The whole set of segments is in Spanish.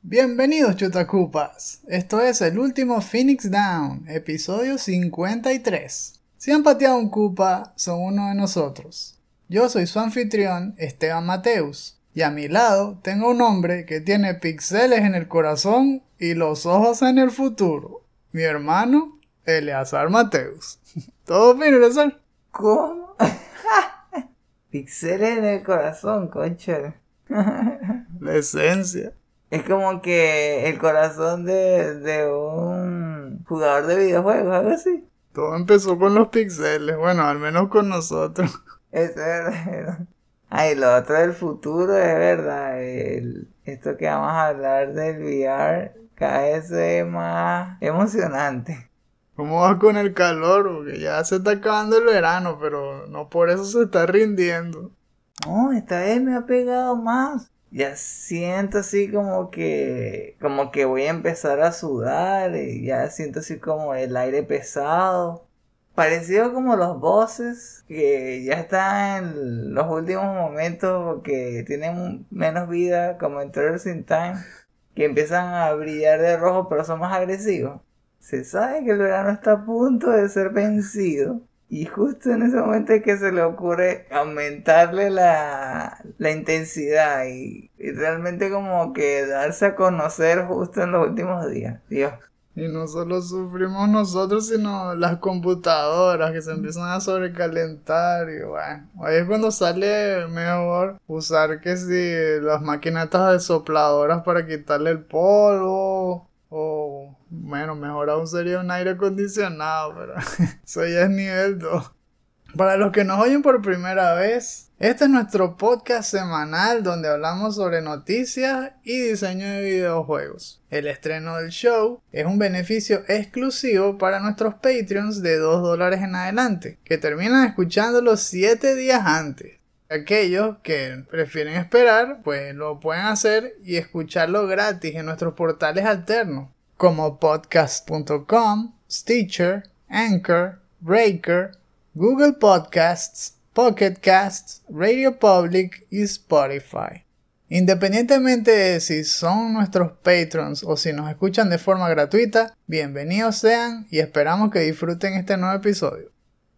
Bienvenidos chutacupas, esto es el último Phoenix Down, episodio 53. Si han pateado un cupa, son uno de nosotros. Yo soy su anfitrión, Esteban Mateus, y a mi lado tengo un hombre que tiene pixeles en el corazón y los ojos en el futuro. Mi hermano, Eleazar Mateus. ¿Todo bien, Eleazar? ¿Cómo? Pixeles en el corazón, concha. La esencia. Es como que el corazón de, de un jugador de videojuegos, algo así. Todo empezó con los pixeles, bueno, al menos con nosotros. Es verdad. Ay, lo otro del futuro es verdad. El, esto que vamos a hablar del VR cada vez es más emocionante. ¿Cómo vas con el calor? Porque ya se está acabando el verano, pero no por eso se está rindiendo. No, esta vez me ha pegado más. Ya siento así como que como que voy a empezar a sudar y ya siento así como el aire pesado. Parecido como los bosses que ya están en los últimos momentos porque tienen menos vida como en Trails in Time que empiezan a brillar de rojo pero son más agresivos. Se sabe que el verano está a punto de ser vencido y justo en ese momento es que se le ocurre aumentarle la, la intensidad y, y realmente como que darse a conocer justo en los últimos días. Dios. Y no solo sufrimos nosotros, sino las computadoras que se empiezan a sobrecalentar. Y bueno, ahí es cuando sale mejor usar que si las maquinatas de sopladoras para quitarle el polvo. O bueno, mejor aún sería un aire acondicionado, pero eso ya es nivel 2. Para los que nos oyen por primera vez, este es nuestro podcast semanal donde hablamos sobre noticias y diseño de videojuegos. El estreno del show es un beneficio exclusivo para nuestros Patreons de 2 dólares en adelante, que terminan escuchándolo 7 días antes. Aquellos que prefieren esperar, pues lo pueden hacer y escucharlo gratis en nuestros portales alternos, como podcast.com, Stitcher, Anchor, Breaker, Google Podcasts, Pocket Casts, Radio Public y Spotify. Independientemente de si son nuestros patrons o si nos escuchan de forma gratuita, bienvenidos sean y esperamos que disfruten este nuevo episodio.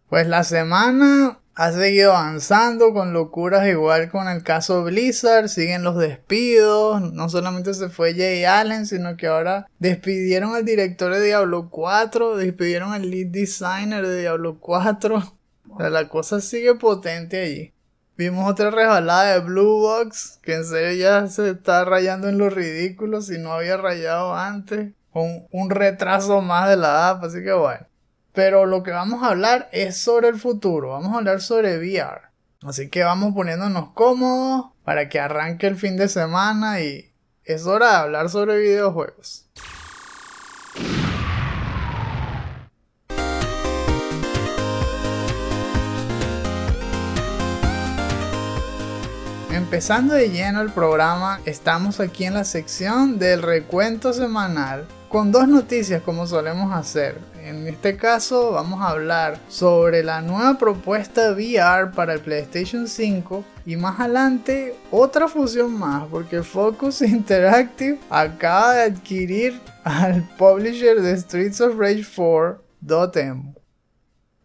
Pues la semana ha seguido avanzando con locuras igual con el caso Blizzard, siguen los despidos, no solamente se fue Jay Allen, sino que ahora despidieron al director de Diablo 4, despidieron al lead designer de Diablo 4, o la cosa sigue potente allí. Vimos otra resbalada de Blue Box, que en serio ya se está rayando en lo ridículo si no había rayado antes, con un retraso más de la app, así que bueno. Pero lo que vamos a hablar es sobre el futuro, vamos a hablar sobre VR. Así que vamos poniéndonos cómodos para que arranque el fin de semana y es hora de hablar sobre videojuegos. Empezando de lleno el programa, estamos aquí en la sección del recuento semanal con dos noticias como solemos hacer. En este caso vamos a hablar sobre la nueva propuesta VR para el PlayStation 5 y más adelante otra fusión más porque Focus Interactive acaba de adquirir al publisher de Streets of Rage 4 Dotemu.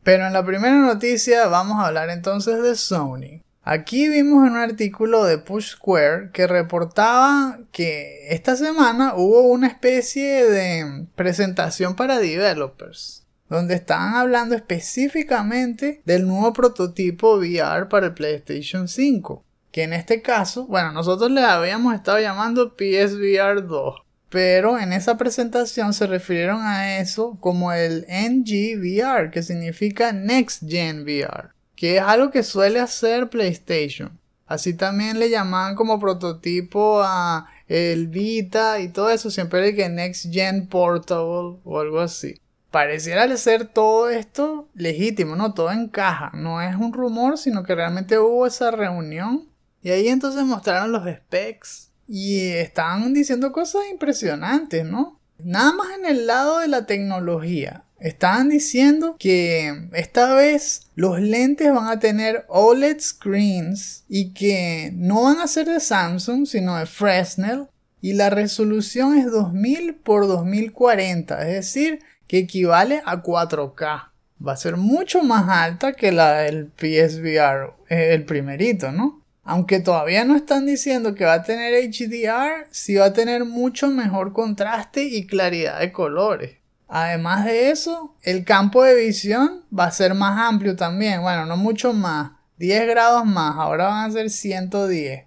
Pero en la primera noticia vamos a hablar entonces de Sony. Aquí vimos en un artículo de Push Square que reportaba que esta semana hubo una especie de presentación para developers, donde estaban hablando específicamente del nuevo prototipo VR para el PlayStation 5, que en este caso, bueno, nosotros le habíamos estado llamando PSVR 2, pero en esa presentación se refirieron a eso como el NGVR, que significa Next Gen VR que es algo que suele hacer PlayStation. Así también le llamaban como prototipo a el Vita y todo eso, siempre de que Next Gen Portable o algo así. Pareciera ser todo esto legítimo, ¿no? Todo encaja. No es un rumor, sino que realmente hubo esa reunión. Y ahí entonces mostraron los specs. Y estaban diciendo cosas impresionantes, ¿no? Nada más en el lado de la tecnología. Estaban diciendo que esta vez los lentes van a tener OLED screens y que no van a ser de Samsung sino de Fresnel y la resolución es 2000 por 2040, es decir, que equivale a 4K. Va a ser mucho más alta que la del PSVR, eh, el primerito, ¿no? Aunque todavía no están diciendo que va a tener HDR, sí va a tener mucho mejor contraste y claridad de colores. Además de eso, el campo de visión va a ser más amplio también. Bueno, no mucho más. 10 grados más. Ahora van a ser 110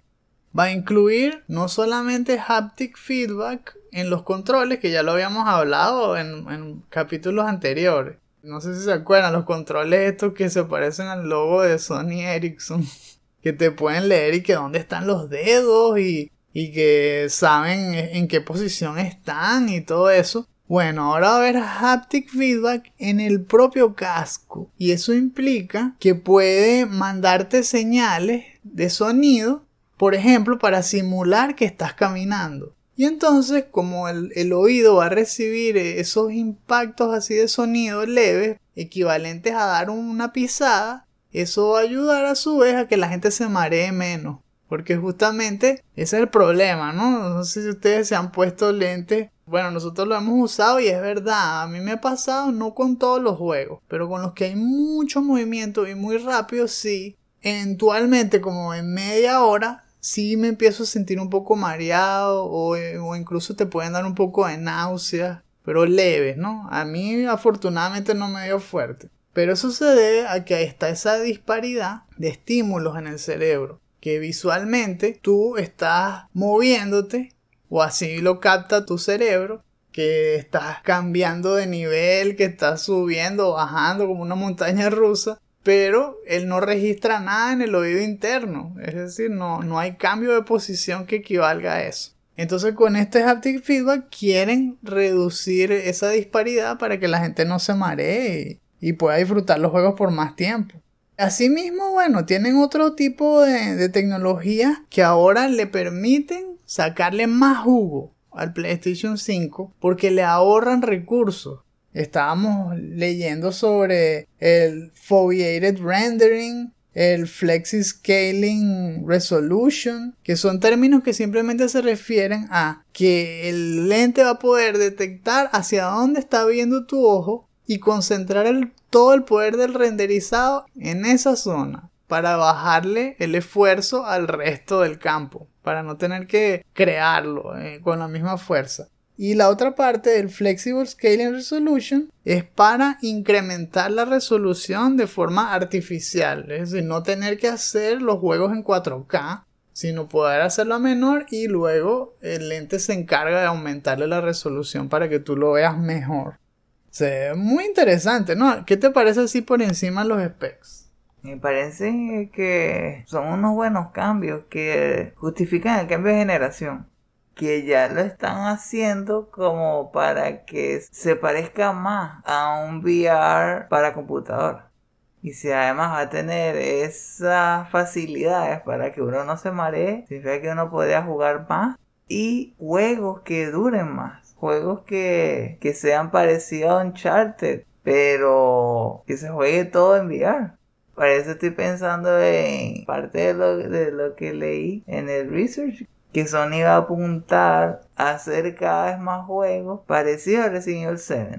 va a incluir no solamente haptic feedback en los controles, que ya lo habíamos hablado en, capítulos anteriores. No sé si se acuerdan, los controles estos que se parecen al logo de Sony Ericsson, que te pueden leer y que dónde están los dedos y, y que saben en qué posición están y todo eso. Bueno, ahora va a haber haptic feedback en el propio casco y eso implica que puede mandarte señales de sonido por ejemplo, para simular que estás caminando. Y entonces, como el, oído va a recibir esos impactos así de sonido leves, equivalentes a dar una pisada, eso va a ayudar a su vez a que la gente se maree menos. Porque justamente ese es el problema, ¿no? No sé si ustedes se han puesto lentes. Bueno, nosotros lo hemos usado y es verdad. A mí me ha pasado no con todos los juegos, pero con los que hay mucho movimiento y muy rápido, sí. Eventualmente, como en media hora, sí me empiezo a sentir un poco mareado o, eh, o incluso te pueden dar un poco de náuseas, pero leves, ¿no? A mí afortunadamente no me dio fuerte. Pero eso se debe a que está esa disparidad de estímulos en el cerebro, que visualmente tú estás moviéndote o así lo capta tu cerebro, que estás cambiando de nivel, que estás subiendo bajando como una montaña rusa, pero él no registra nada en el oído interno, es decir, no, no hay cambio de posición que equivalga a eso. Entonces con este haptic feedback quieren reducir esa disparidad para que la gente no se maree y, pueda disfrutar los juegos por más tiempo. Asimismo, bueno, tienen otro tipo de, de tecnología que ahora le permiten sacarle más jugo al PlayStation 5 porque le ahorran recursos. Estábamos leyendo sobre el foveated rendering, el flexi scaling resolution, que son términos que simplemente se refieren a que el lente va a poder detectar hacia dónde está viendo tu ojo y concentrar todo el poder del renderizado en esa zona para bajarle el esfuerzo al resto del campo, para no tener que crearlo eh, con la misma fuerza. Y la otra parte del Flexible Scaling Resolution es para incrementar la resolución de forma artificial. Es decir, no tener que hacer los juegos en 4K, sino poder hacerlo a menor y luego el lente se encarga de aumentarle la resolución para que tú lo veas mejor. Muy interesante, ¿no? ¿Qué te parece así por encima los specs? Me parece que son unos buenos cambios que justifican el cambio de generación que ya lo están haciendo como para que se parezca más a un VR para computador. Y si además va a tener esas facilidades para que uno no se maree, significa que uno podría jugar más y juegos que duren más. Juegos que, que sean parecidos a Uncharted, pero que se juegue todo en VR. Para eso estoy pensando en parte de lo, de lo que leí en el research que Sony va a apuntar a hacer cada vez más juegos parecidos a Resident Evil 7.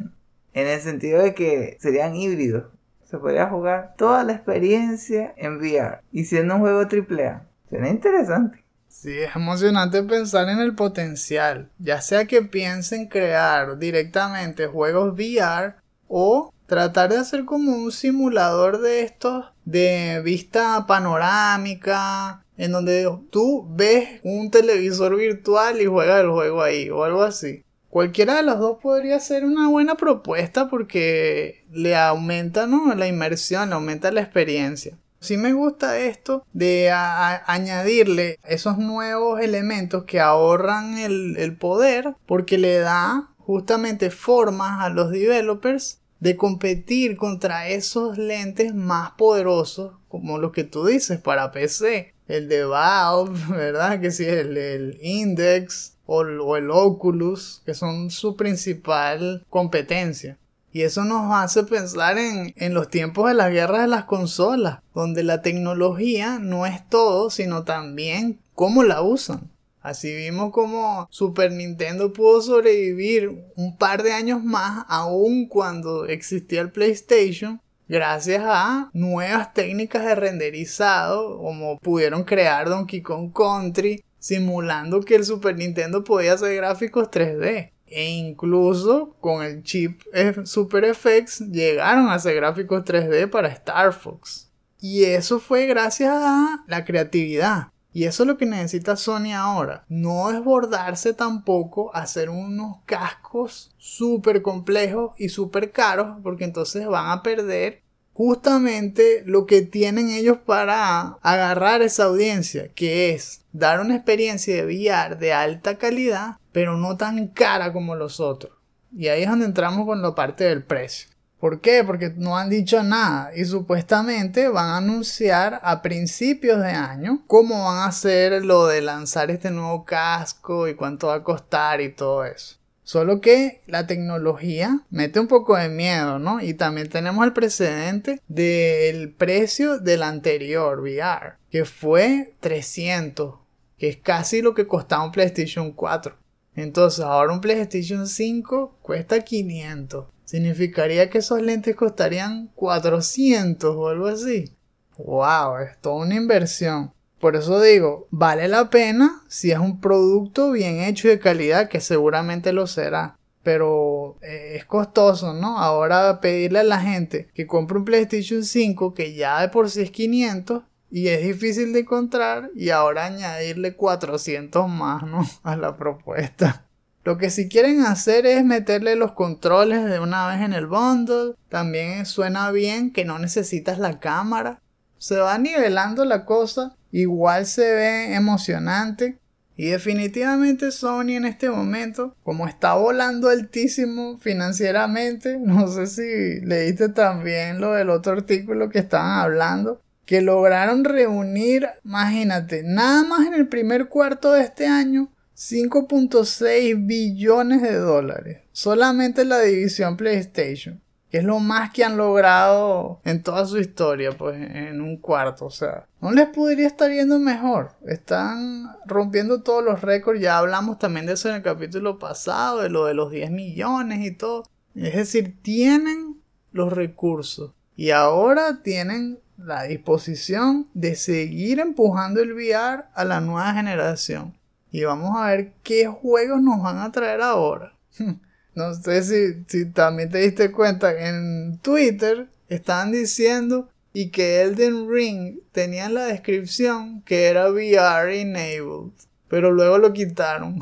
En el sentido de que serían híbridos. Se podría jugar toda la experiencia en VR. Y siendo un juego AAA. Sería interesante. Sí, es emocionante pensar en el potencial. Ya sea que piensen crear directamente juegos VR o tratar de hacer como un simulador de estos de vista panorámica, en donde tú ves un televisor virtual y juegas el juego ahí o algo así. Cualquiera de los dos podría ser una buena propuesta porque le aumenta ¿no? la inmersión, le aumenta la experiencia. Sí me gusta esto de añadirle esos nuevos elementos que ahorran el, el poder porque le da justamente formas a los developers de competir contra esos lentes más poderosos como los que tú dices para PC el de Valve, ¿verdad? Que sí, el, el Index o, el- Oculus, que son su principal competencia. Y eso nos hace pensar en, en los tiempos de las guerras de las consolas, donde la tecnología no es todo, sino también cómo la usan. Así vimos como Super Nintendo pudo sobrevivir un par de años más, aun cuando existía el PlayStation, gracias a nuevas técnicas de renderizado, como pudieron crear Donkey Kong Country, simulando que el Super Nintendo podía hacer gráficos 3D. E incluso con el chip F- Super FX llegaron a hacer gráficos 3D para Star Fox. Y eso fue gracias a la creatividad. Y eso es lo que necesita Sony ahora. No desbordarse tampoco hacer unos cascos súper complejos y súper caros, porque entonces van a perder justamente lo que tienen ellos para agarrar esa audiencia, que es dar una experiencia de VR de alta calidad, pero no tan cara como los otros. Y ahí es donde entramos con la parte del precio. ¿Por qué? Porque no han dicho nada y supuestamente van a anunciar a principios de año cómo van a hacer lo de lanzar este nuevo casco y cuánto va a costar y todo eso. Solo que la tecnología mete un poco de miedo, ¿no? Y también tenemos el precedente del precio del anterior VR, que fue 300, que es casi lo que costaba un PlayStation 4. Entonces ahora un PlayStation 5 cuesta 500. Significaría que esos lentes costarían 400 o algo así. ¡Wow! Es toda una inversión. Por eso digo, vale la pena si es un producto bien hecho y de calidad, que seguramente lo será. Pero eh, es costoso, ¿no? Ahora pedirle a la gente que compre un PlayStation 5 que ya de por sí es 500 y es difícil de encontrar y ahora añadirle 400 más, ¿no? A la propuesta. Lo que si quieren hacer es meterle los controles de una vez en el bundle. También suena bien que no necesitas la cámara. Se va nivelando la cosa. Igual se ve emocionante. Y definitivamente Sony en este momento, como está volando altísimo financieramente, no sé si leíste también lo del otro artículo que estaban hablando, que lograron reunir, imagínate, nada más en el primer cuarto de este año, 5.6 billones de dólares. Solamente la división PlayStation. Que es lo más que han logrado en toda su historia, pues en un cuarto. O sea, no les podría estar yendo mejor. Están rompiendo todos los récords. Ya hablamos también de eso en el capítulo pasado, de lo de los 10 millones y todo. Es decir, tienen los recursos. Y ahora tienen la disposición de seguir empujando el VR a la nueva generación. Y vamos a ver qué juegos nos van a traer ahora. No sé si, si también te diste cuenta, en Twitter estaban diciendo y que Elden Ring tenía en la descripción que era VR enabled, pero luego lo quitaron.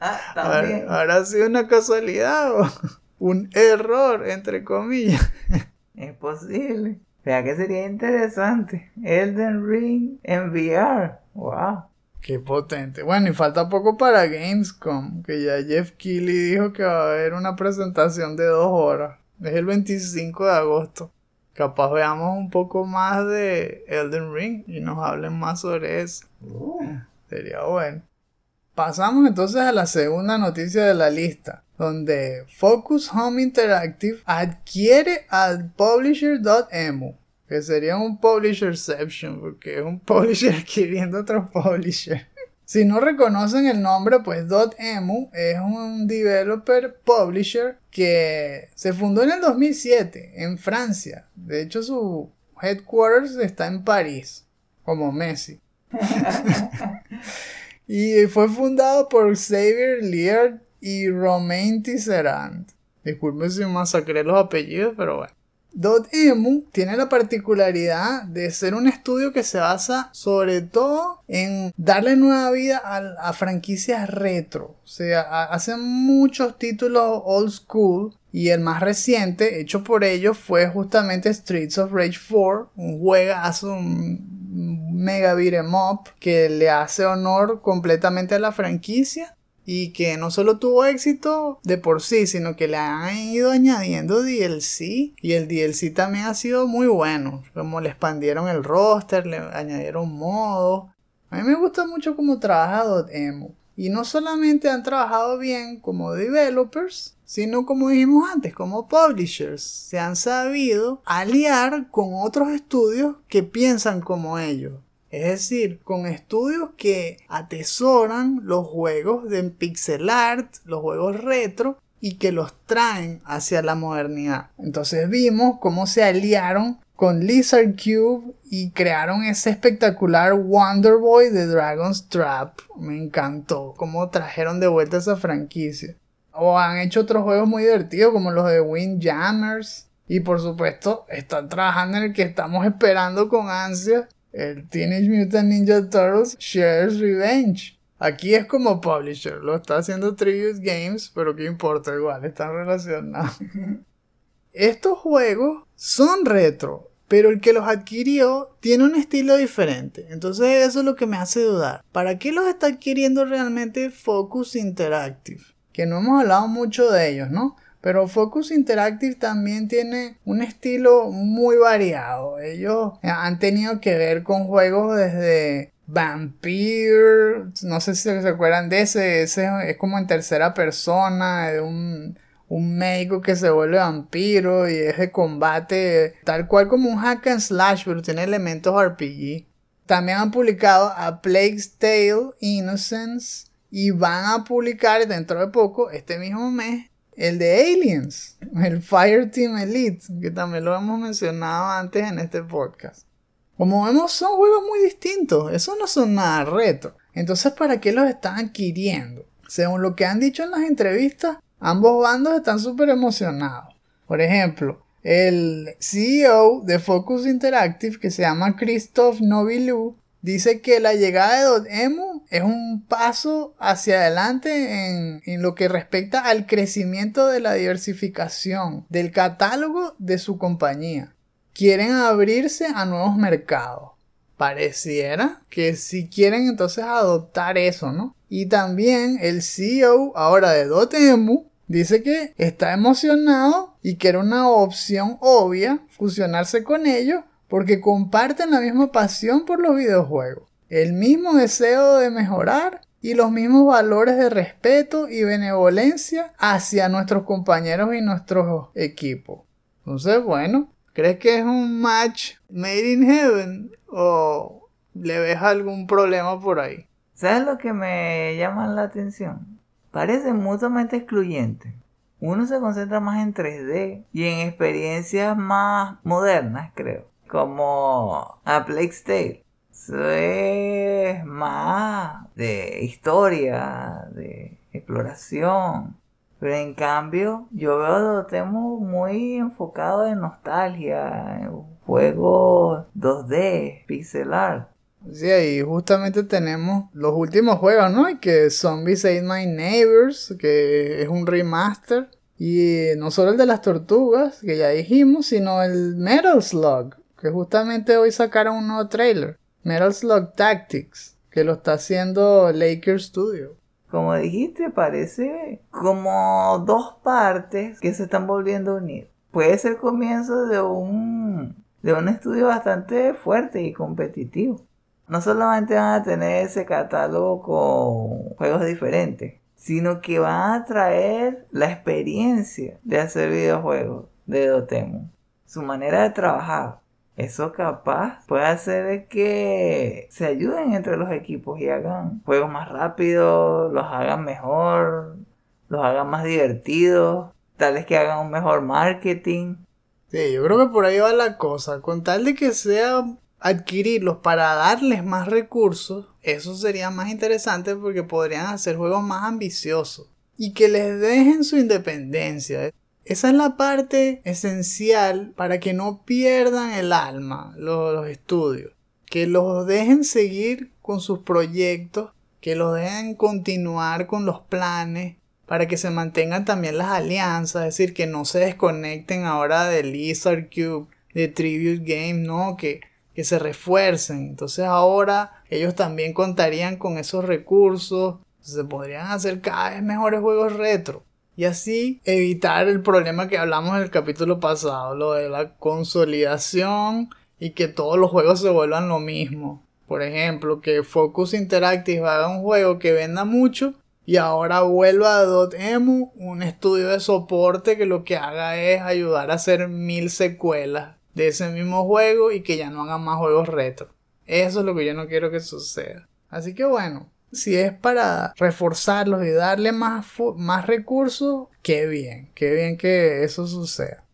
Ah, Ahora, también. ¿Habrá sido una casualidad o un error, entre comillas? Es posible. Vea que sería interesante. Elden Ring en VR. Wow. Qué potente. Bueno, y falta poco para Gamescom, que ya Jeff Keighley dijo que va a haber una presentación de dos horas. Es el 25 de agosto. Capaz veamos un poco más de Elden Ring y nos hablen más sobre eso. Sería bueno. Pasamos entonces a la segunda noticia de la lista, donde Focus Home Interactive adquiere al publisher.emu, que sería un publisherception, porque es un publisher adquiriendo otro publisher. Si no reconocen el nombre, pues .emu es un developer publisher que se fundó en el 2007 en Francia. De hecho, su headquarters está en París, como Messi. y fue fundado por Xavier Liard y Romain Tisserand. Disculpen si masacré los apellidos, pero bueno. Dotemu tiene la particularidad de ser un estudio que se basa sobre todo en darle nueva vida a, franquicias retro. O sea, hacen muchos títulos old school y el más reciente hecho por ellos fue justamente Streets of Rage 4, un juegazo, un mega beat 'em up que le hace honor completamente a la franquicia y que no solo tuvo éxito de por sí, sino que le han ido añadiendo DLC y el DLC también ha sido muy bueno, como le expandieron el roster, le añadieron modos A mí me gusta mucho cómo trabaja Dotemu. Y no solamente han trabajado bien como developers, sino como dijimos antes, como publishers. Se han sabido aliar con otros estudios que piensan como ellos. Es decir, con estudios que atesoran los juegos de pixel art, los juegos retro, y que los traen hacia la modernidad. Entonces vimos cómo se aliaron con Lizard Cube y crearon ese espectacular Wonder Boy de Dragon's Trap. Me encantó cómo trajeron de vuelta esa franquicia. O han hecho otros juegos muy divertidos como los de Windjammers. Y por supuesto, están trabajando en el que estamos esperando con ansia, el Teenage Mutant Ninja Turtles Shares Revenge. Aquí es como publisher, lo está haciendo Tribute Games, pero qué importa, igual están relacionados. Estos juegos son retro, pero el que los adquirió tiene un estilo diferente. Entonces eso es lo que me hace dudar. ¿Para qué los está adquiriendo realmente Focus Interactive? Que no hemos hablado mucho de ellos, ¿no? Pero Focus Interactive también tiene un estilo muy variado. Ellos han tenido que ver con juegos desde Vampire, no sé si se acuerdan de ese, ese es como en tercera persona, de un, un médico que se vuelve vampiro y es de combate tal cual como un hack and slash, pero tiene elementos RPG. También han publicado a Plague's Tale Innocence y van a publicar dentro de poco, este mismo mes, el de Aliens, el Fireteam Elite, que también lo hemos mencionado antes en este podcast. Como vemos, son juegos muy distintos, esos no son nada retro. Entonces, ¿para qué los están adquiriendo? Según lo que han dicho en las entrevistas, ambos bandos están súper emocionados. Por ejemplo, el CEO de Focus Interactive, que se llama Christoph Novilou, dice que la llegada de Dotemu es un paso hacia adelante en, en, lo que respecta al crecimiento de la diversificación del catálogo de su compañía. Quieren abrirse a nuevos mercados. Pareciera que si quieren entonces adoptar eso, ¿no? Y también el CEO ahora de Dotemu dice que está emocionado y que era una opción obvia fusionarse con ellos porque comparten la misma pasión por los videojuegos, el mismo deseo de mejorar y los mismos valores de respeto y benevolencia hacia nuestros compañeros y nuestros equipos. Entonces, bueno, ¿crees que es un match made in heaven o le ves algún problema por ahí? ¿Sabes lo que me llama la atención? Parece mutuamente excluyente. Uno se concentra más en 3D y en experiencias más modernas, creo como a Plague's Tale. Eso es más de historia, de exploración. Pero en cambio, yo veo a Dotemu muy enfocado en nostalgia, en juegos 2D, pixel art. Sí, ahí justamente tenemos los últimos juegos, ¿no? Que Zombies Ate My Neighbors, que es un remaster. Y no solo el de las tortugas, que ya dijimos, sino el Metal Slug, que justamente hoy sacaron un nuevo trailer, Metal Slug Tactics, que lo está haciendo Laker Studio. Como dijiste, parece como dos partes que se están volviendo a unir. Puede ser comienzo de un, de un estudio bastante fuerte y competitivo. No solamente van a tener ese catálogo con juegos diferentes, sino que van a traer la experiencia de hacer videojuegos de Dotemu. Su manera de trabajar, eso capaz puede hacer que se ayuden entre los equipos y hagan juegos más rápidos, los hagan mejor, los hagan más divertidos, tal vez que hagan un mejor marketing. Sí, yo creo que por ahí va la cosa. Con tal de que sea adquirirlos para darles más recursos, eso sería más interesante porque podrían hacer juegos más ambiciosos y que les dejen su independencia. Esa es la parte esencial para que no pierdan el alma los, estudios. Que los dejen seguir con sus proyectos, que los dejen continuar con los planes, para que se mantengan también las alianzas, es decir, que no se desconecten ahora de Lizard Cube, de Tribute Game, no, que, que se refuercen. Entonces ahora ellos también contarían con esos recursos, se podrían hacer cada vez mejores juegos retro y así evitar el problema que hablamos en el capítulo pasado, lo de la consolidación y que todos los juegos se vuelvan lo mismo. Por ejemplo, que Focus Interactive haga un juego que venda mucho y ahora vuelva a Dotemu, un estudio de soporte que lo que haga es ayudar a hacer mil secuelas de ese mismo juego y que ya no hagan más juegos retro. Eso es lo que yo no quiero que suceda. Así que bueno, si es para reforzarlos y darle más, más recursos, qué bien, qué bien que eso suceda.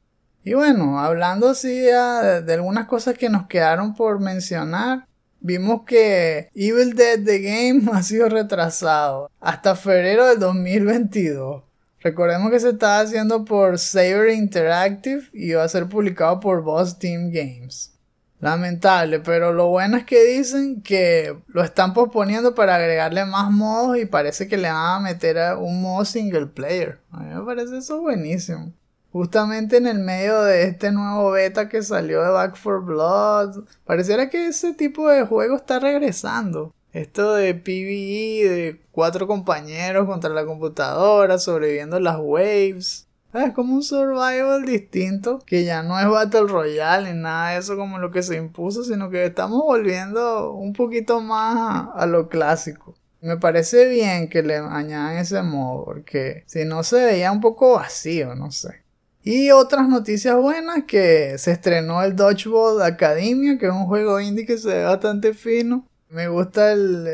Y bueno, hablando así de, algunas cosas que nos quedaron por mencionar, vimos que Evil Dead The Game ha sido retrasado hasta febrero del 2022. Recordemos que se estaba haciendo por Saber Interactive y va a ser publicado por Boss Team Games. Lamentable, pero lo bueno es que dicen que lo están posponiendo para agregarle más modos y parece que le van a meter a un modo single player. A mí me parece eso buenísimo. Justamente en el medio de este nuevo beta que salió de Back 4 Blood, pareciera que ese tipo de juego está regresando. Esto de PvE, de cuatro compañeros contra la computadora, sobreviviendo las waves. Es como un survival distinto, que ya no es Battle Royale ni nada de eso como lo que se impuso, sino que estamos volviendo un poquito más a, lo clásico. Me parece bien que le añadan ese modo, porque si no se veía un poco vacío, no sé. Y otras noticias buenas, que se estrenó el Dodgeball Academia, que es un juego indie que se ve bastante fino. Me gusta el,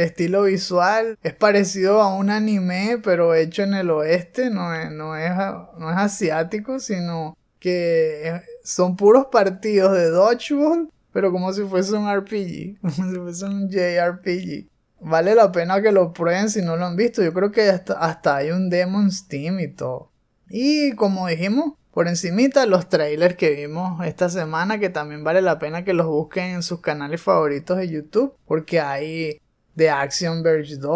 estilo visual. Es parecido a un anime, pero hecho en el oeste. No es, no es, no es asiático, sino que son puros partidos de dodgeball, pero como si fuese un RPG, como si fuese un JRPG. Vale la pena que lo prueben si no lo han visto. Yo creo que hasta, hasta hay un demo en Steam y todo. Y como dijimos, por encimita los trailers que vimos esta semana que también vale la pena que los busquen en sus canales favoritos de YouTube porque hay The Action Verge 2,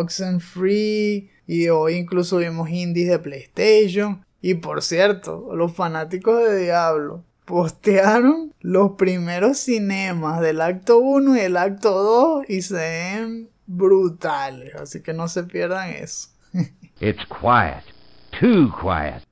Oxenfree y hoy incluso vimos indies de PlayStation y por cierto, los fanáticos de Diablo postearon los primeros cinemas del acto 1 y el acto 2 y se ven brutales, así que no se pierdan eso. It's quiet, too quiet.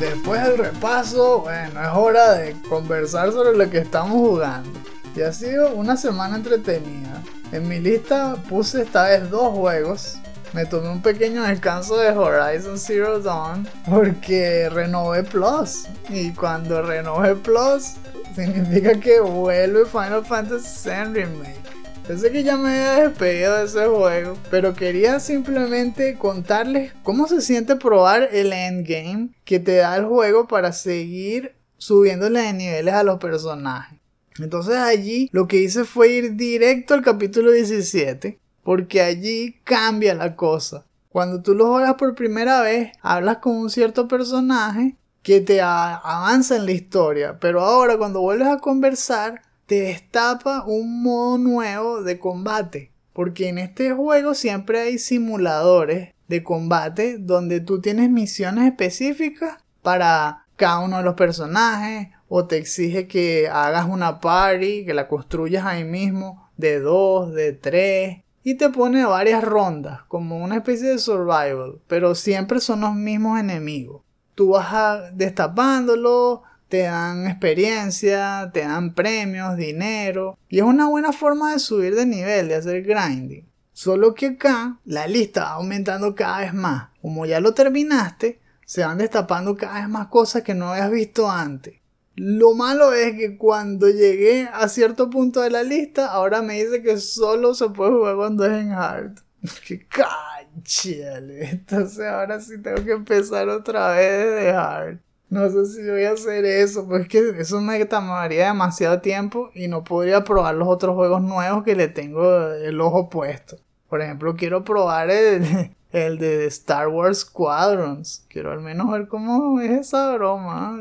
Después del repaso, bueno, es hora de conversar sobre lo que estamos jugando. Y ha sido una semana entretenida. En mi lista puse esta vez dos juegos. Me tomé un pequeño descanso de Horizon Zero Dawn porque renové Plus. Y cuando renové Plus, significa que vuelve Final Fantasy VII Remake. Pensé que ya me había despedido de ese juego, pero quería simplemente contarles cómo se siente probar el endgame que te da el juego para seguir subiéndole de niveles a los personajes. Entonces allí lo que hice fue ir directo al capítulo 17, porque allí cambia la cosa. Cuando tú lo juegas por primera vez, hablas con un cierto personaje que te avanza en la historia, pero ahora cuando vuelves a conversar, destapa un modo nuevo de combate. Porque en este juego siempre hay simuladores de combate donde tú tienes misiones específicas para cada uno de los personajes o te exige que hagas una party, que la construyas ahí mismo de dos, de tres y te pone varias rondas como una especie de survival, pero siempre son los mismos enemigos. Tú vas destapándolo, te dan experiencia, te dan premios, dinero y es una buena forma de subir de nivel, de hacer grinding. Solo que acá la lista va aumentando cada vez más. Como ya lo terminaste, se van destapando cada vez más cosas que no habías visto antes. Lo malo es que cuando llegué a cierto punto de la lista, ahora me dice que solo se puede jugar cuando es en hard. ¡Qué cachale! Entonces ahora sí tengo que empezar otra vez de hard. No sé si voy a hacer eso, pues es que eso me tomaría demasiado tiempo y no podría probar los otros juegos nuevos que le tengo el ojo puesto. Por ejemplo, quiero probar el, el de Star Wars Squadrons. Quiero al menos ver cómo es esa broma.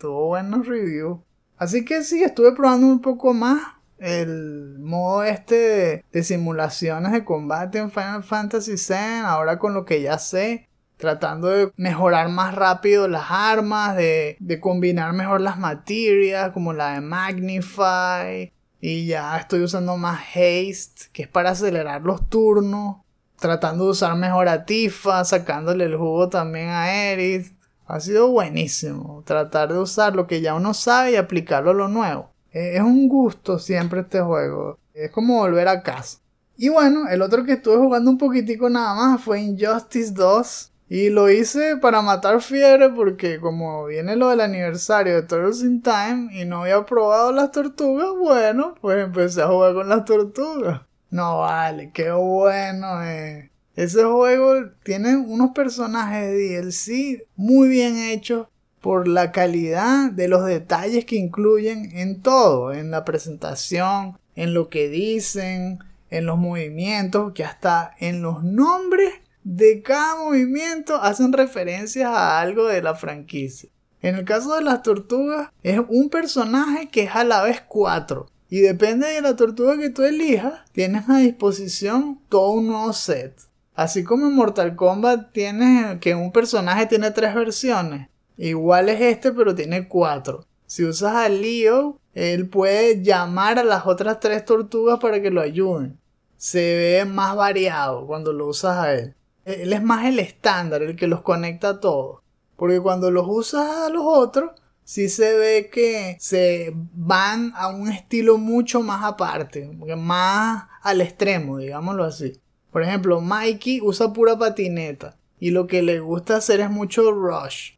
tuvo buenos reviews. Así que sí, estuve probando un poco más el modo este de, de simulaciones de combate en Final Fantasy VII. Ahora con lo que ya sé tratando de mejorar más rápido las armas, de, combinar mejor las materias, como la de Magnify. Y ya estoy usando más Haste, que es para acelerar los turnos. Tratando de usar mejor a Tifa, sacándole el jugo también a Eris. Ha sido buenísimo tratar de usar lo que ya uno sabe y aplicarlo a lo nuevo. Es un gusto siempre este juego. Es como volver a casa. Y bueno, el otro que estuve jugando un poquitico nada más fue Injustice 2. Y lo hice para matar fiebre porque como viene lo del aniversario de Turtles in Time y no había probado las tortugas, bueno, pues empecé a jugar con las tortugas. No vale, qué bueno es. Ese juego tiene unos personajes de DLC muy bien hechos por la calidad de los detalles que incluyen en todo, en la presentación, en lo que dicen, en los movimientos, que hasta en los nombres de cada movimiento hacen referencias a algo de la franquicia. En el caso de las tortugas, es un personaje que es a la vez cuatro. Y depende de la tortuga que tú elijas, tienes a disposición todo un nuevo set. Así como en Mortal Kombat tienes que un personaje tiene tres versiones. Igual es este, pero tiene cuatro. Si usas a Leo, él puede llamar a las otras tres tortugas para que lo ayuden. Se ve más variado cuando lo usas a él. Él es más el estándar, el que los conecta a todos. Porque cuando los usas a los otros, sí se ve que se van a un estilo mucho más aparte, más al extremo, digámoslo así. Por ejemplo, Mikey usa pura patineta y lo que le gusta hacer es mucho rush.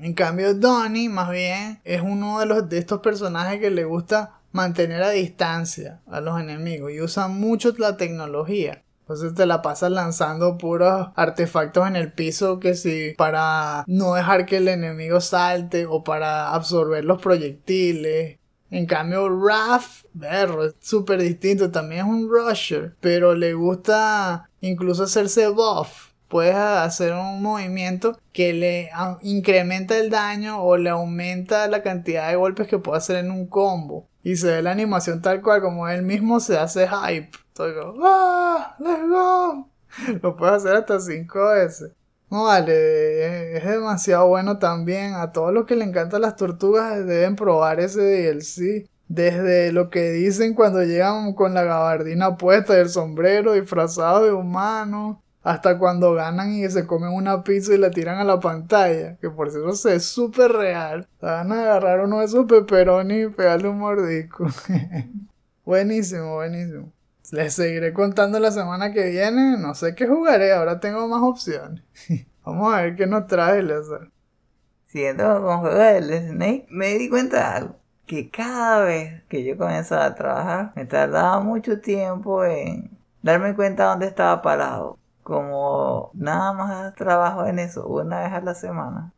En cambio, Donnie más bien es uno de los de estos personajes que le gusta mantener a distancia a los enemigos y usa mucho la tecnología. Entonces te la pasas lanzando puros artefactos en el piso que si para no dejar que el enemigo salte o para absorber los proyectiles. En cambio, Raph, berro, es súper distinto. También es un rusher, pero le gusta incluso hacerse buff. Puedes hacer un movimiento que le incrementa el daño o le aumenta la cantidad de golpes que puede hacer en un combo. Y se ve la animación tal cual, como él mismo se hace hype. Todo ¡Ah! ¡Let's go! Lo puedes hacer hasta 5 veces. No vale, es demasiado bueno también. A todos los que le encantan las tortugas deben probar ese DLC. Desde lo que dicen cuando llegan con la gabardina puesta y el sombrero disfrazado de humano. Hasta cuando ganan y se comen una pizza y la tiran a la pantalla. Que por cierto se es súper real. Van a agarrar uno de esos pepperoni y pegarle un mordisco. buenísimo, buenísimo. Les seguiré contando la semana que viene. No sé qué jugaré, ahora tengo más opciones. Vamos a ver qué nos trae Lázaro. Siguiendo con juego del Snake, me di cuenta de algo. Que cada vez que yo comenzaba a trabajar, me tardaba mucho tiempo en darme cuenta dónde estaba parado. Como nada más trabajo en eso una vez a la semana.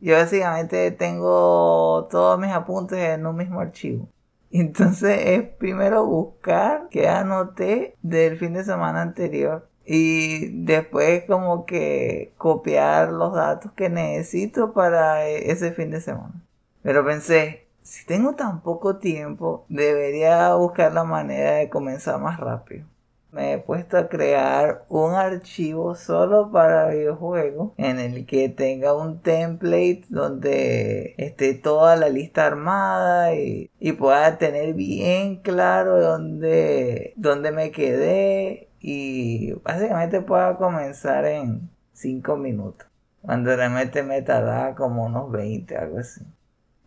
Yo básicamente tengo todos mis apuntes en un mismo archivo. Entonces es primero buscar qué anoté del fin de semana anterior y después como que copiar los datos que necesito para e- ese fin de semana. Pero pensé, si tengo tan poco tiempo, debería buscar la manera de comenzar más rápido. Me he puesto a crear un archivo solo para videojuegos en el que tenga un template donde esté toda la lista armada y, pueda tener bien claro dónde, dónde me quedé y básicamente pueda comenzar en 5 minutos. Cuando realmente me tardaba como unos 20, algo así.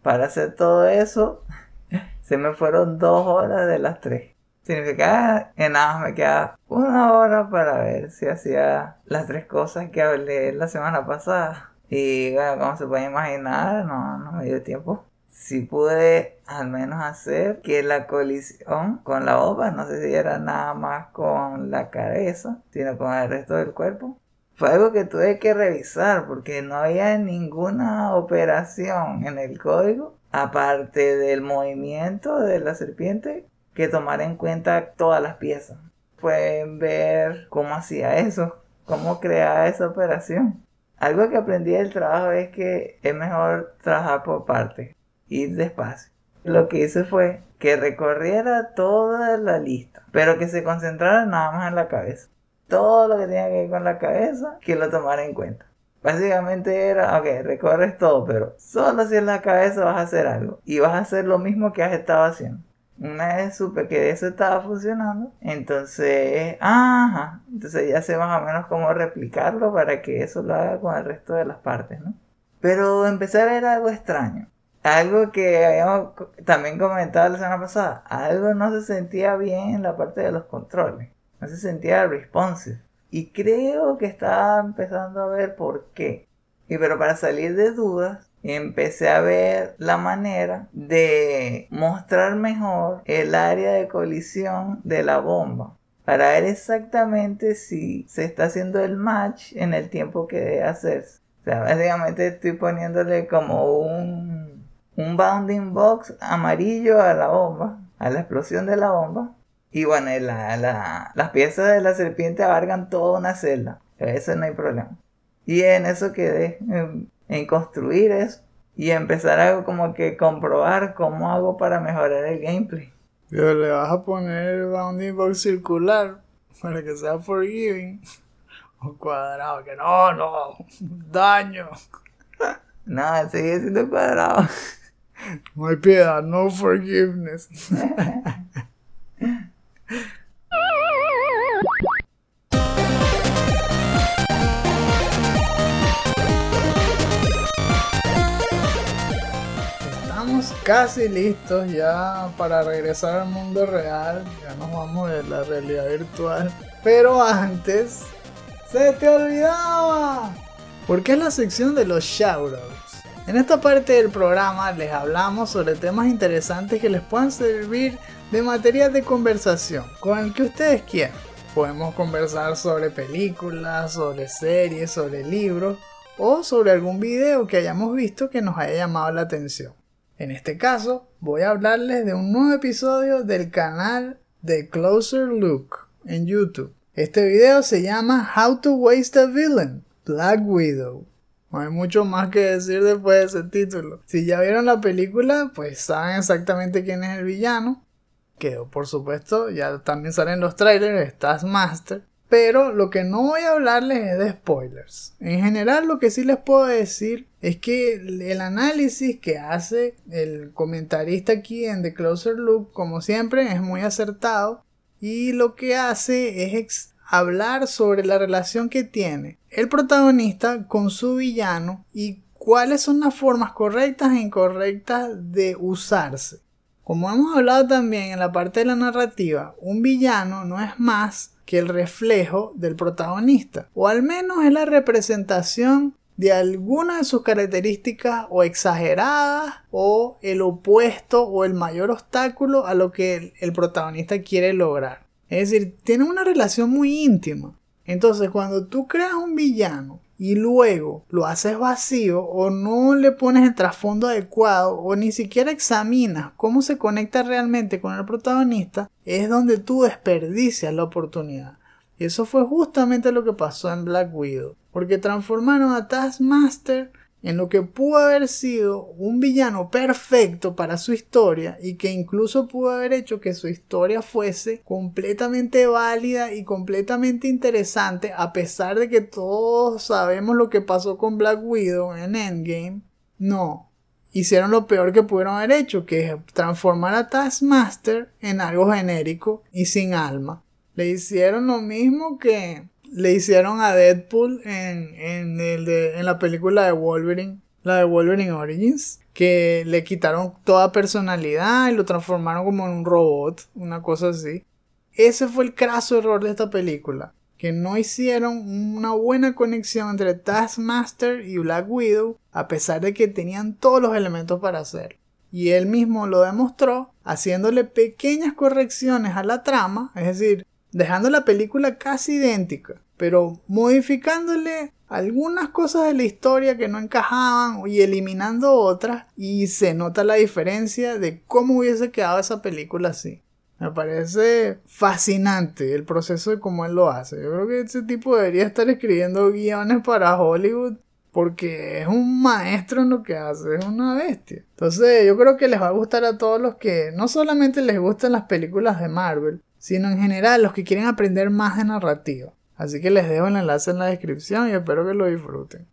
Para hacer todo eso, se me fueron dos horas de las tres. Significa que nada me queda una hora para ver si hacía las tres cosas que hablé la semana pasada. Y bueno, como se puede imaginar, no, no me dio tiempo. Si pude al menos hacer que la colisión con la ova no se diera nada más con la cabeza, sino con el resto del cuerpo. Fue algo que tuve que revisar porque no había ninguna operación en el código, aparte del movimiento de la serpiente, que tomara en cuenta todas las piezas. Pueden ver cómo hacía eso, cómo creaba esa operación. Algo que aprendí del trabajo es que es mejor trabajar por partes, ir despacio. Lo que hice fue que recorriera toda la lista, pero que se concentrara nada más en la cabeza. Todo lo que tenía que ver con la cabeza, que lo tomara en cuenta. Básicamente era, ok, recorres todo, pero solo si en la cabeza vas a hacer algo. Y vas a hacer lo mismo que has estado haciendo. Una vez supe que eso estaba funcionando, entonces, ajá, entonces ya sé más o menos cómo replicarlo para que eso lo haga con el resto de las partes, ¿no? Pero empecé a ver algo extraño. Algo que habíamos también comentado la semana pasada. Algo no se sentía bien en la parte de los controles. No se sentía responsive. Y creo que estaba empezando a ver por qué. Y pero para salir de dudas, empecé a ver la manera de mostrar mejor el área de colisión de la bomba. Para ver exactamente si se está haciendo el match en el tiempo que debe hacerse. O sea, básicamente estoy poniéndole como un, un bounding box amarillo a la bomba, a la explosión de la bomba. Y bueno, la- la- las piezas de la serpiente abarcan toda una celda. Eso no hay problema. Y en eso quedé, en, construir eso. Y empezar a como que comprobar cómo hago para mejorar el gameplay. Pero le vas a poner el bounding box circular para que sea forgiving. O cuadrado, que no, no, daño. No, sigue siendo cuadrado. No hay piedad, no forgiveness. casi listos ya para regresar al mundo real. Ya nos vamos de la realidad virtual. Pero antes, ¡se te olvidaba! Porque es la sección de los shoutouts. En esta parte del programa les hablamos sobre temas interesantes que les puedan servir de material de conversación con el que ustedes quieran. Podemos conversar sobre películas, sobre series, sobre libros o sobre algún video que hayamos visto que nos haya llamado la atención. En este caso, voy a hablarles de un nuevo episodio del canal de Closer Look en YouTube. Este video se llama How to Waste a Villain, Black Widow. No hay mucho más que decir después de ese título. Si ya vieron la película, pues saben exactamente quién es el villano. Que por supuesto ya también salen los trailers, Taskmaster. Pero lo que no voy a hablarles es de spoilers. En general lo que sí les puedo decir es que el análisis que hace el comentarista aquí en The Closer Look, como siempre, es muy acertado. Y lo que hace es hablar sobre la relación que tiene el protagonista con su villano y cuáles son las formas correctas e incorrectas de usarse. Como hemos hablado también en la parte de la narrativa, un villano no es más que el reflejo del protagonista, o al menos es la representación de alguna de sus características o exageradas o el opuesto o el mayor obstáculo a lo que el, el protagonista quiere lograr. Es decir, tienen una relación muy íntima. Entonces, cuando tú creas un villano y luego lo haces vacío o no le pones el trasfondo adecuado o ni siquiera examinas cómo se conecta realmente con el protagonista, es donde tú desperdicias la oportunidad. Y eso fue justamente lo que pasó en Black Widow, porque transformaron a Taskmaster en lo que pudo haber sido un villano perfecto para su historia y que incluso pudo haber hecho que su historia fuese completamente válida y completamente interesante a pesar de que todos sabemos lo que pasó con Black Widow en Endgame. No, hicieron lo peor que pudieron haber hecho, que es transformar a Taskmaster en algo genérico y sin alma. Le hicieron lo mismo que le hicieron a Deadpool en, en, el de- en la película de Wolverine, la de Wolverine Origins, que le quitaron toda personalidad y lo transformaron como en un robot, una cosa así. Ese fue el craso error de esta película, que no hicieron una buena conexión entre Taskmaster y Black Widow, a pesar de que tenían todos los elementos para hacerlo. Y él mismo lo demostró haciéndole pequeñas correcciones a la trama, es decir, dejando la película casi idéntica, pero modificándole algunas cosas de la historia que no encajaban y eliminando otras y se nota la diferencia de cómo hubiese quedado esa película así. Me parece fascinante el proceso de cómo él lo hace. Yo creo que ese tipo debería estar escribiendo guiones para Hollywood porque es un maestro en lo que hace, es una bestia. Entonces yo creo que les va a gustar a todos los que no solamente les gustan las películas de Marvel, sino en general los que quieren aprender más de narrativa. Así que les dejo el enlace en la descripción y espero que lo disfruten.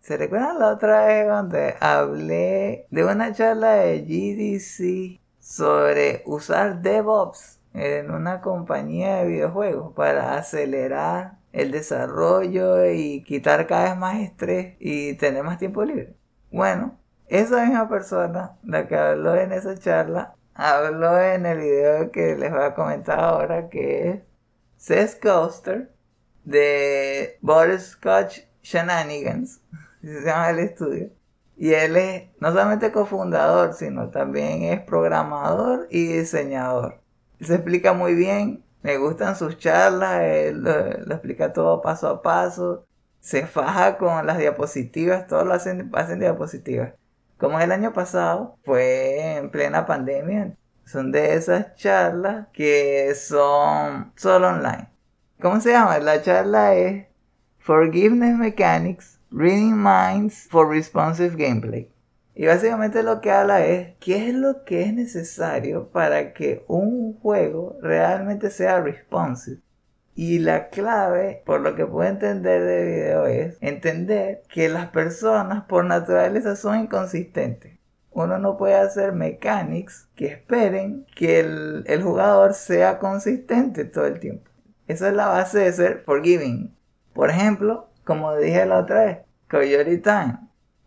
¿Se recuerdan la otra vez donde hablé de una charla de GDC sobre usar DevOps en una compañía de videojuegos para acelerar el desarrollo y quitar cada vez más estrés y tener más tiempo libre. Bueno, esa misma persona, la que habló en esa charla, habló en el video que les voy a comentar ahora, que es Seth Coaster de Scotch Shenanigans, se llama el estudio. Y él es no solamente cofundador, sino también es programador y diseñador. Se explica muy bien, me gustan sus charlas, él lo, explica todo paso a paso, se faja con las diapositivas, todo lo hacen, hacen diapositivas. Como el año pasado, fue en plena pandemia, son de esas charlas que son solo online. ¿Cómo se llama? La charla es Forgiveness Mechanics, Reading Minds for Responsive Gameplay. Y básicamente lo que habla es qué es lo que es necesario para que un juego realmente sea responsive. Y la clave, por lo que puedo entender de video, es entender que las personas por naturaleza son inconsistentes. Uno no puede hacer mechanics que esperen que el, el jugador sea consistente todo el tiempo. Esa es la base de ser forgiving. Por ejemplo, como dije la otra vez, Coyote Time.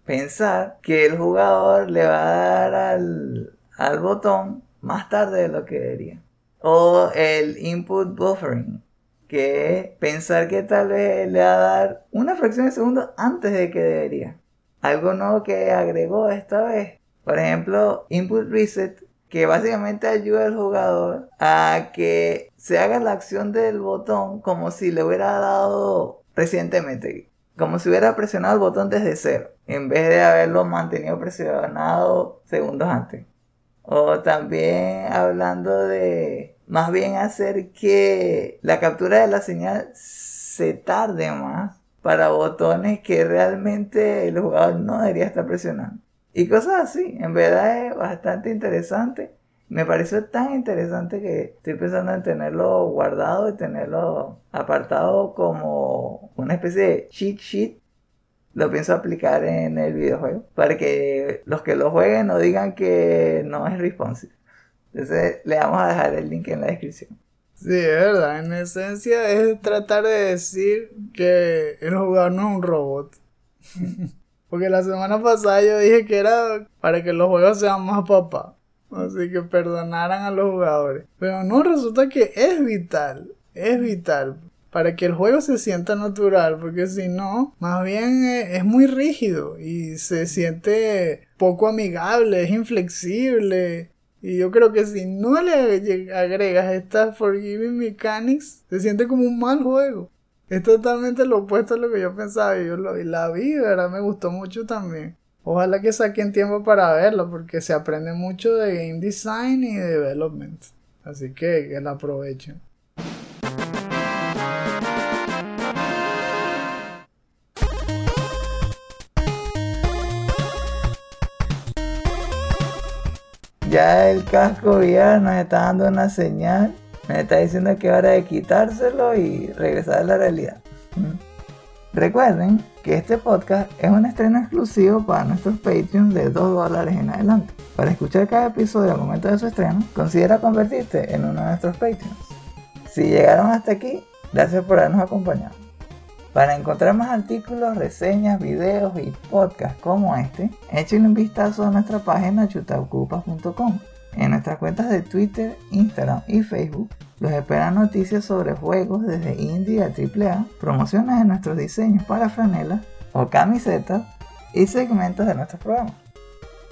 Pensar que el jugador le va a dar al, al botón más tarde de lo que debería. O el input buffering, que es pensar que tal vez le va a dar una fracción de segundo antes de que debería. Algo nuevo que agregó esta vez. Por ejemplo, input reset, que básicamente ayuda al jugador a que se haga la acción del botón como si le hubiera dado recientemente, como si hubiera presionado el botón desde cero, en vez de haberlo mantenido presionado segundos antes. O también hablando de más bien hacer que la captura de la señal se tarde más para botones que realmente el jugador no debería estar presionando. Y cosas así, en verdad es bastante interesante me pareció tan interesante que estoy pensando en tenerlo guardado y tenerlo apartado como una especie de cheat sheet. Lo pienso aplicar en el videojuego para que los que lo jueguen no digan que no es responsive. Entonces le vamos a dejar el link en la descripción. Sí, es verdad. En esencia es tratar de decir que el jugador no es un robot. Porque la semana pasada yo dije que era para que los juegos sean más papá. Así que perdonaran a los jugadores. Pero no, resulta que es vital. Es vital. Para que el juego se sienta natural. Porque si no, más bien eh, es muy rígido. Y se siente poco amigable. Es inflexible. Y yo creo que si no le agregas estas Forgiving Mechanics, se siente como un mal juego. Es totalmente lo opuesto a lo que yo pensaba. Y yo lo, la vi, ¿verdad? Me gustó mucho también. Ojalá que saquen tiempo para verlo porque se aprende mucho de game design y development. Así que que lo aprovechen. Ya el casco VR nos está dando una señal. Me está diciendo que es hora de quitárselo y regresar a la realidad. Recuerden que este podcast es un estreno exclusivo para nuestros Patreons de 2 dólares en adelante. Para escuchar cada episodio al momento de su estreno, considera convertirte en uno de nuestros Patreons. Si llegaron hasta aquí, gracias por habernos acompañado. Para encontrar más artículos, reseñas, videos y podcasts como este, echen un vistazo a nuestra página chutacupas.com. En nuestras cuentas de Twitter, Instagram y Facebook los esperan noticias sobre juegos desde indie a AAA, promociones de nuestros diseños para franelas o camisetas y segmentos de nuestros programas.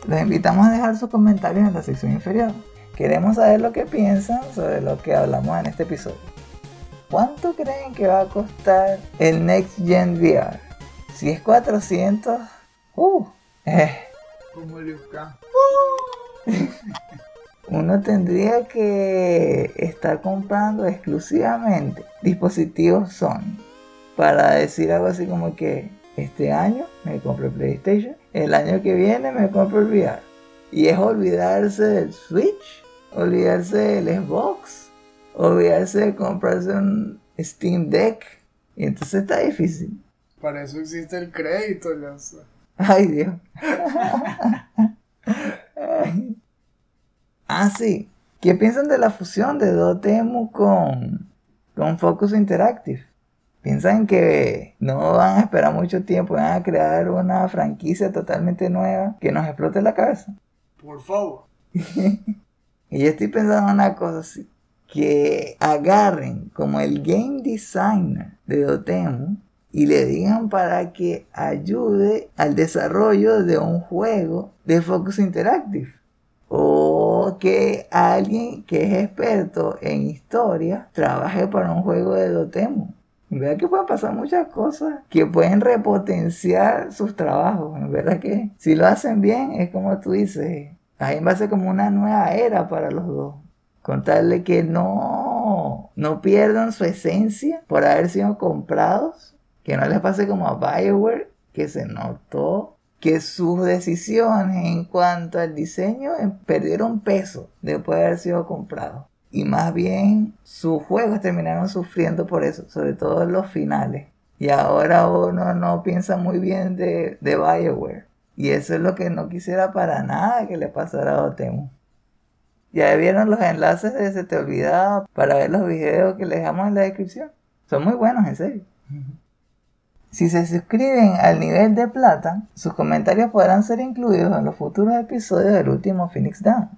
Los invitamos a dejar sus comentarios en la sección inferior. Queremos saber lo que piensan sobre lo que hablamos en este episodio. ¿Cuánto creen que va a costar el Next Gen VR? Si es 400, uh, eh. Como el uno tendría que estar comprando exclusivamente dispositivos Sony para decir algo así como que este año me compro el PlayStation, el año que viene me compro el VR. Y es olvidarse del Switch, olvidarse del Xbox, olvidarse de comprarse un Steam Deck. Y entonces está difícil. Para eso existe el crédito, ya Ay, Dios. Ah, sí. ¿Qué piensan de la fusión de Dotemu con, con Focus Interactive? ¿Piensan que no van a esperar mucho tiempo, van a crear una franquicia totalmente nueva que nos explote la cabeza? Por favor. Y yo estoy pensando una cosa así, que agarren como el game designer de Dotemu y le digan para que ayude al desarrollo de un juego de Focus Interactive. Que alguien que es experto en historia trabaje para un juego de Dotemu. Vea que pueden pasar muchas cosas que pueden repotenciar sus trabajos. ¿Verdad que si lo hacen bien es como tú dices, ahí va a ser como una nueva era para los dos. Contarle que no, no pierdan su esencia por haber sido comprados. Que no les pase como a Bioware, que se notó que sus decisiones en cuanto al diseño em, perdieron peso después de haber sido comprados. Y más bien sus juegos terminaron sufriendo por eso, sobre todo en los finales. Y ahora uno no piensa muy bien de, de Bioware. Y eso es lo que no quisiera para nada que le pasara a Otemu. Ya vieron los enlaces de Se Te Olvidaba para ver los videos que les dejamos en la descripción. Son muy buenos, en serio. Si se suscriben al nivel de plata, sus comentarios podrán ser incluidos en los futuros episodios del último Phoenix Down.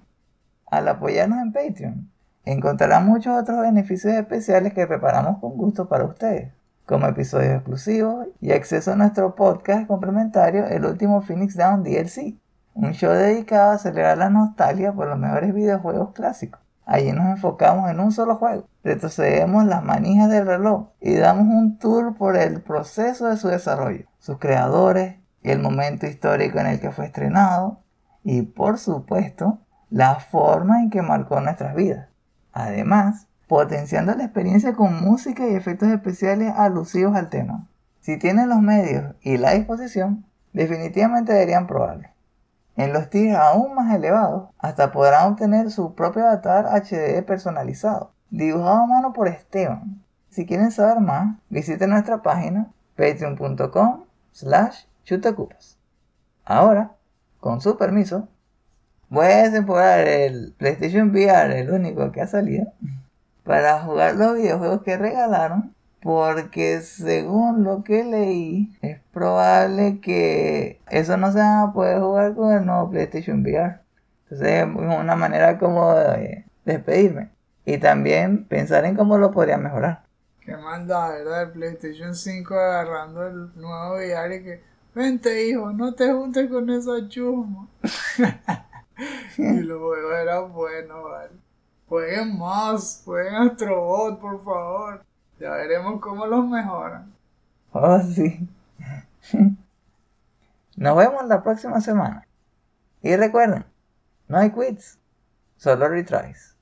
Al apoyarnos en Patreon, encontrarán muchos otros beneficios especiales que preparamos con gusto para ustedes, como episodios exclusivos y acceso a nuestro podcast complementario El último Phoenix Down DLC, un show dedicado a celebrar la nostalgia por los mejores videojuegos clásicos. Allí nos enfocamos en un solo juego, retrocedemos las manijas del reloj y damos un tour por el proceso de su desarrollo, sus creadores, el momento histórico en el que fue estrenado y por supuesto la forma en que marcó nuestras vidas. Además, potenciando la experiencia con música y efectos especiales alusivos al tema. Si tienen los medios y la disposición, definitivamente deberían probarlo. En los tiers aún más elevados, hasta podrán obtener su propio avatar HD personalizado, dibujado a mano por Esteban. Si quieren saber más, visiten nuestra página patreon.com slash chutacupas. Ahora, con su permiso, voy a desempojar el PlayStation VR, el único que ha salido, para jugar los videojuegos que regalaron porque según lo que leí, es probable que eso no se va a poder jugar con el nuevo PlayStation VR. Entonces es una manera como de despedirme. Y también pensar en cómo lo podría mejorar. Qué manda, ¿verdad? El PlayStation 5 agarrando el nuevo VR y que, vente hijo, no te juntes con esa chusma. y los juegos eran buenos, ¿vale? Jueguen más, jueguen Astrobot, por favor. Ya veremos cómo los mejoran. Oh, sí. Nos vemos la próxima semana. Y recuerden, no hay quits, solo retries.